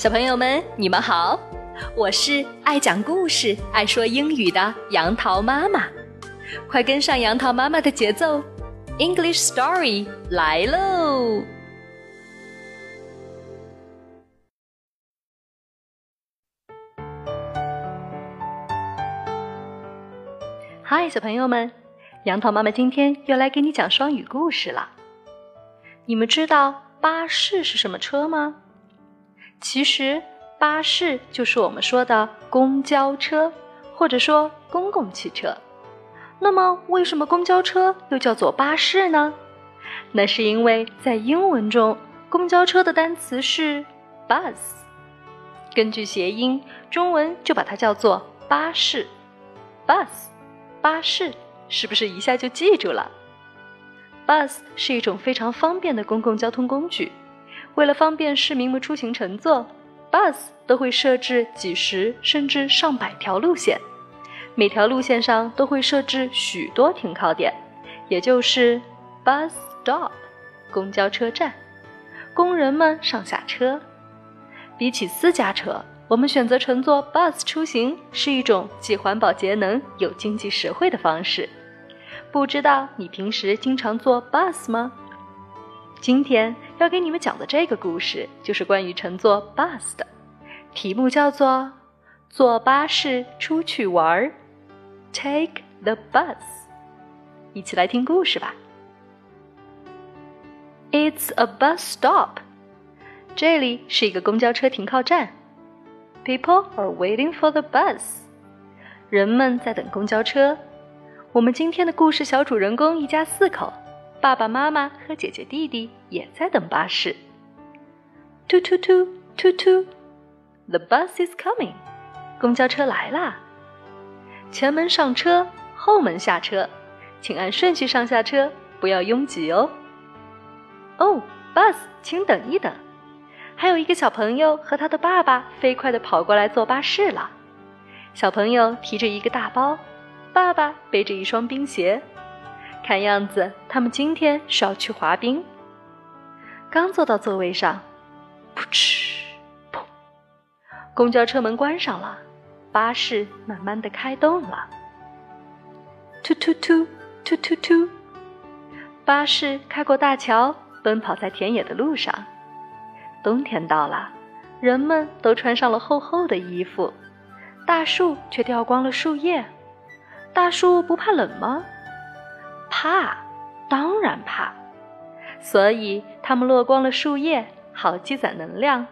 小朋友们，你们好，我是爱讲故事、爱说英语的杨桃妈妈，快跟上杨桃妈妈的节奏，English Story 来喽！Hi，小朋友们，杨桃妈妈今天又来给你讲双语故事了。你们知道巴士是什么车吗？其实，巴士就是我们说的公交车，或者说公共汽车。那么，为什么公交车又叫做巴士呢？那是因为在英文中，公交车的单词是 bus，根据谐音，中文就把它叫做巴士。bus，巴士，是不是一下就记住了？bus 是一种非常方便的公共交通工具。为了方便市民们出行乘坐，bus 都会设置几十甚至上百条路线，每条路线上都会设置许多停靠点，也就是 bus stop，公交车站，工人们上下车。比起私家车，我们选择乘坐 bus 出行是一种既环保节能又经济实惠的方式。不知道你平时经常坐 bus 吗？今天要给你们讲的这个故事就是关于乘坐 bus 的，题目叫做《坐巴士出去玩儿》，Take the bus。一起来听故事吧。It's a bus stop。这里是一个公交车停靠站。People are waiting for the bus。人们在等公交车。我们今天的故事小主人公一家四口。爸爸妈妈和姐姐弟弟也在等巴士。突突突突突，The bus is coming，公交车来啦！前门上车，后门下车，请按顺序上下车，不要拥挤哦。哦，bus，请等一等。还有一个小朋友和他的爸爸飞快地跑过来坐巴士了。小朋友提着一个大包，爸爸背着一双冰鞋。看样子，他们今天是要去滑冰。刚坐到座位上，噗嗤，砰！公交车门关上了，巴士慢慢的开动了。突突突突突突，巴士开过大桥，奔跑在田野的路上。冬天到了，人们都穿上了厚厚的衣服，大树却掉光了树叶。大树不怕冷吗？怕，当然怕，所以它们落光了树叶，好积攒能量。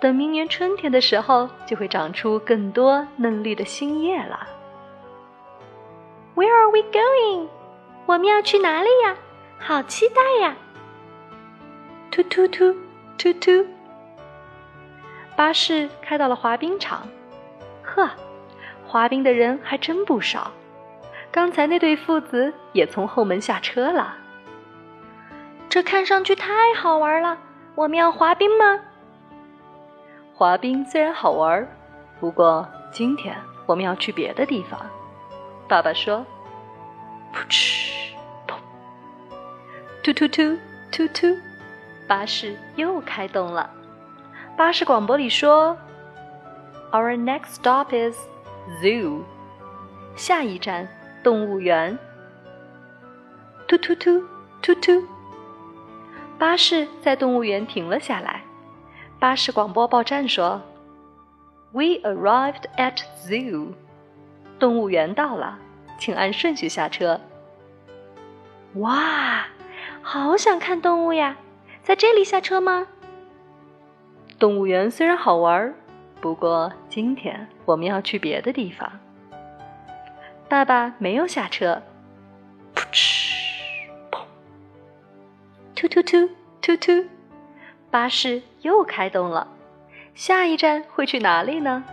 等明年春天的时候，就会长出更多嫩绿的新叶了。Where are we going？我们要去哪里呀？好期待呀！突突突突突，巴士开到了滑冰场。呵，滑冰的人还真不少。刚才那对父子也从后门下车了。这看上去太好玩了！我们要滑冰吗？滑冰虽然好玩，不过今天我们要去别的地方。爸爸说：“噗嗤，砰，突突突突突，巴士又开动了。巴士广播里说：‘Our next stop is zoo。’下一站。”动物园，突突突突突，巴士在动物园停了下来。巴士广播报站说：“We arrived at zoo。”动物园到了，请按顺序下车。哇，好想看动物呀！在这里下车吗？动物园虽然好玩，不过今天我们要去别的地方。爸爸没有下车，噗嗤，砰，突突突突突，巴士又开动了。下一站会去哪里呢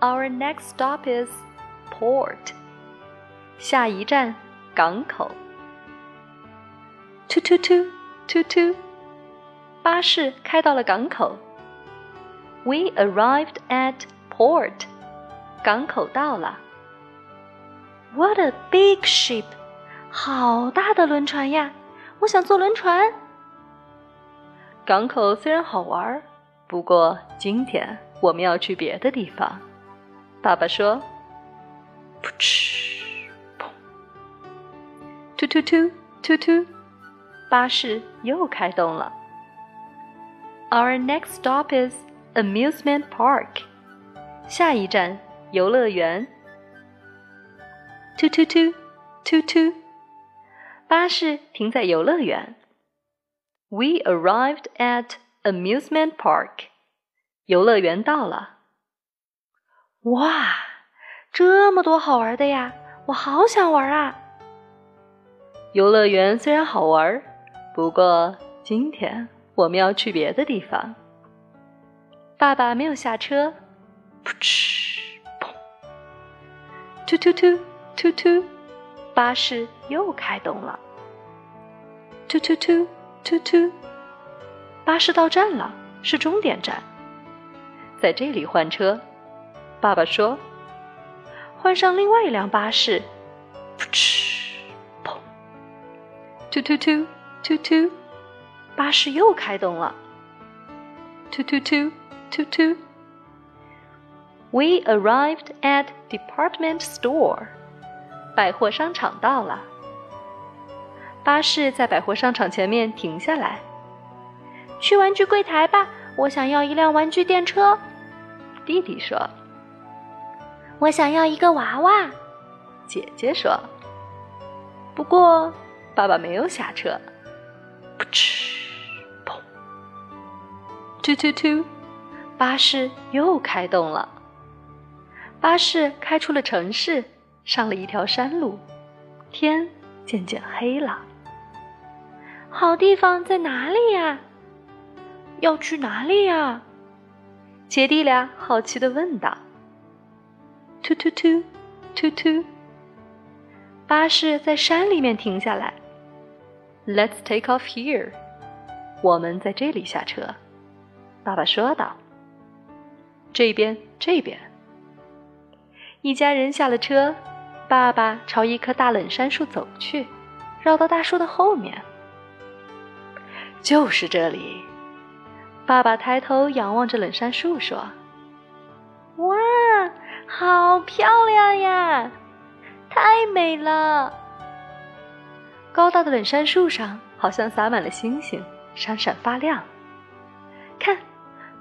？Our next stop is port。下一站港口。突突突突突，巴士开到了港口。We arrived at port。港口到了。What a big ship！好大的轮船呀！我想坐轮船。港口虽然好玩，不过今天我们要去别的地方。爸爸说：“噗嗤，砰，突突突突突，巴士又开动了。” Our next stop is amusement park。下一站游乐园。突突突突突，巴士停在游乐园。We arrived at amusement park，游乐园到了。哇，这么多好玩的呀！我好想玩啊！游乐园虽然好玩，不过今天我们要去别的地方。爸爸没有下车，噗嗤，砰，突突突突突，巴士又开动了。突突突突突。巴士到站了，是终点站，在这里换车。爸爸说：“换上另外一辆巴士。”噗嗤，砰，突突突突突，巴士又开动了。突突突突突。We arrived at department store。百货商场到了。巴士在百货商场前面停下来。去玩具柜台吧，我想要一辆玩具电车。弟弟说：“我想要一个娃娃。”姐姐说：“不过爸爸没有下车。”噗嗤，砰，突突突，巴士又开动了。巴士开出了城市，上了一条山路，天渐渐黑了。好地方在哪里呀？要去哪里呀？姐弟俩好奇的问道。突突突，突突，巴士在山里面停下来。Let's take off here。我们在这里下车。爸爸说道。这边，这边。一家人下了车，爸爸朝一棵大冷杉树走去，绕到大树的后面。就是这里。爸爸抬头仰望着冷杉树，说：“哇，好漂亮呀，太美了！高大的冷杉树上好像洒满了星星，闪闪发亮。看，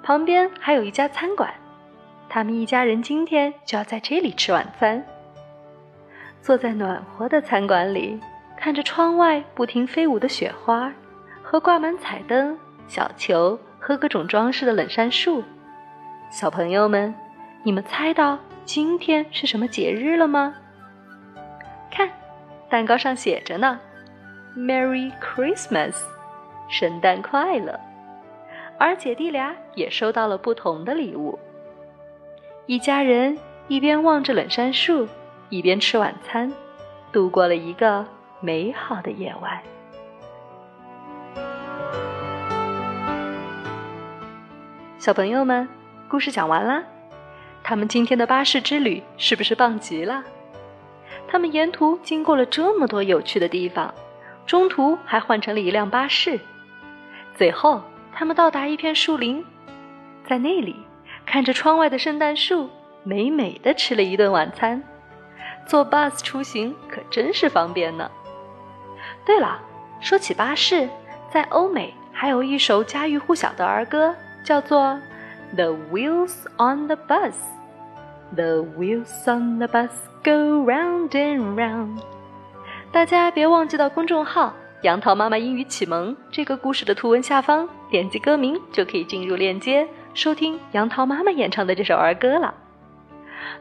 旁边还有一家餐馆，他们一家人今天就要在这里吃晚餐。坐在暖和的餐馆里，看着窗外不停飞舞的雪花和挂满彩灯、小球。”和各种装饰的冷杉树，小朋友们，你们猜到今天是什么节日了吗？看，蛋糕上写着呢，“Merry Christmas”，圣诞快乐。而姐弟俩也收到了不同的礼物。一家人一边望着冷杉树，一边吃晚餐，度过了一个美好的夜晚。小朋友们，故事讲完啦。他们今天的巴士之旅是不是棒极了？他们沿途经过了这么多有趣的地方，中途还换成了一辆巴士。最后，他们到达一片树林，在那里看着窗外的圣诞树，美美的吃了一顿晚餐。坐 bus 出行可真是方便呢。对了，说起巴士，在欧美还有一首家喻户晓的儿歌。叫做 The wheels on the bus, the wheels on the bus go round and round。大家别忘记到公众号“杨桃妈妈英语启蒙”这个故事的图文下方点击歌名，就可以进入链接收听杨桃妈妈演唱的这首儿歌了。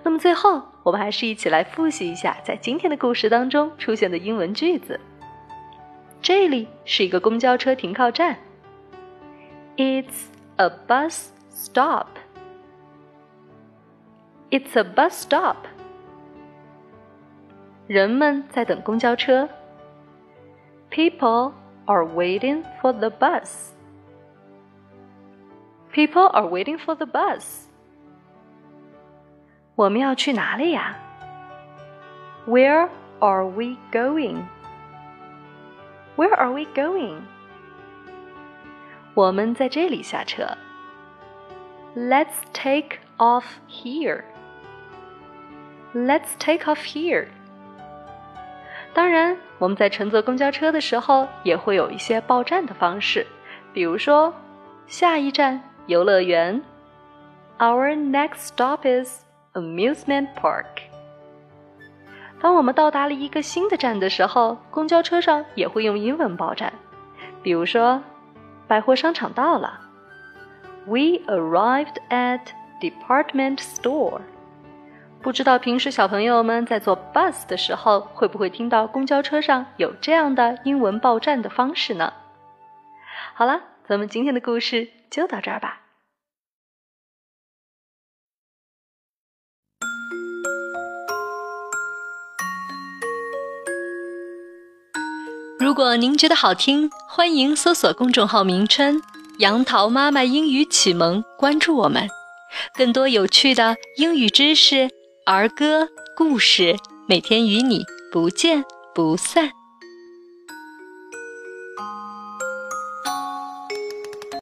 那么最后，我们还是一起来复习一下在今天的故事当中出现的英文句子。这里是一个公交车停靠站。It's a bus stop. It's a bus stop. 人们在等公交车。People are waiting for the bus. People are waiting for the bus. 我们要去哪里呀？Where are we going? Where are we going? 我们在这里下车。 Let's take off here. Let's take off here. 当然，我们在乘坐公交车的时候也会有一些报站的方式，比如说下一站游乐园。Our next stop is amusement park. 当我们到达了一个新的站的时候，公交车上也会用英文报站，比如说百货商场到了。We arrived at department store。不知道平时小朋友们在坐 bus 的时候，会不会听到公交车上有这样的英文报站的方式呢？好了，咱们今天的故事就到这儿吧。如果您觉得好听，欢迎搜索公众号名称。杨桃妈妈英语启蒙，关注我们，更多有趣的英语知识、儿歌、故事，每天与你不见不散。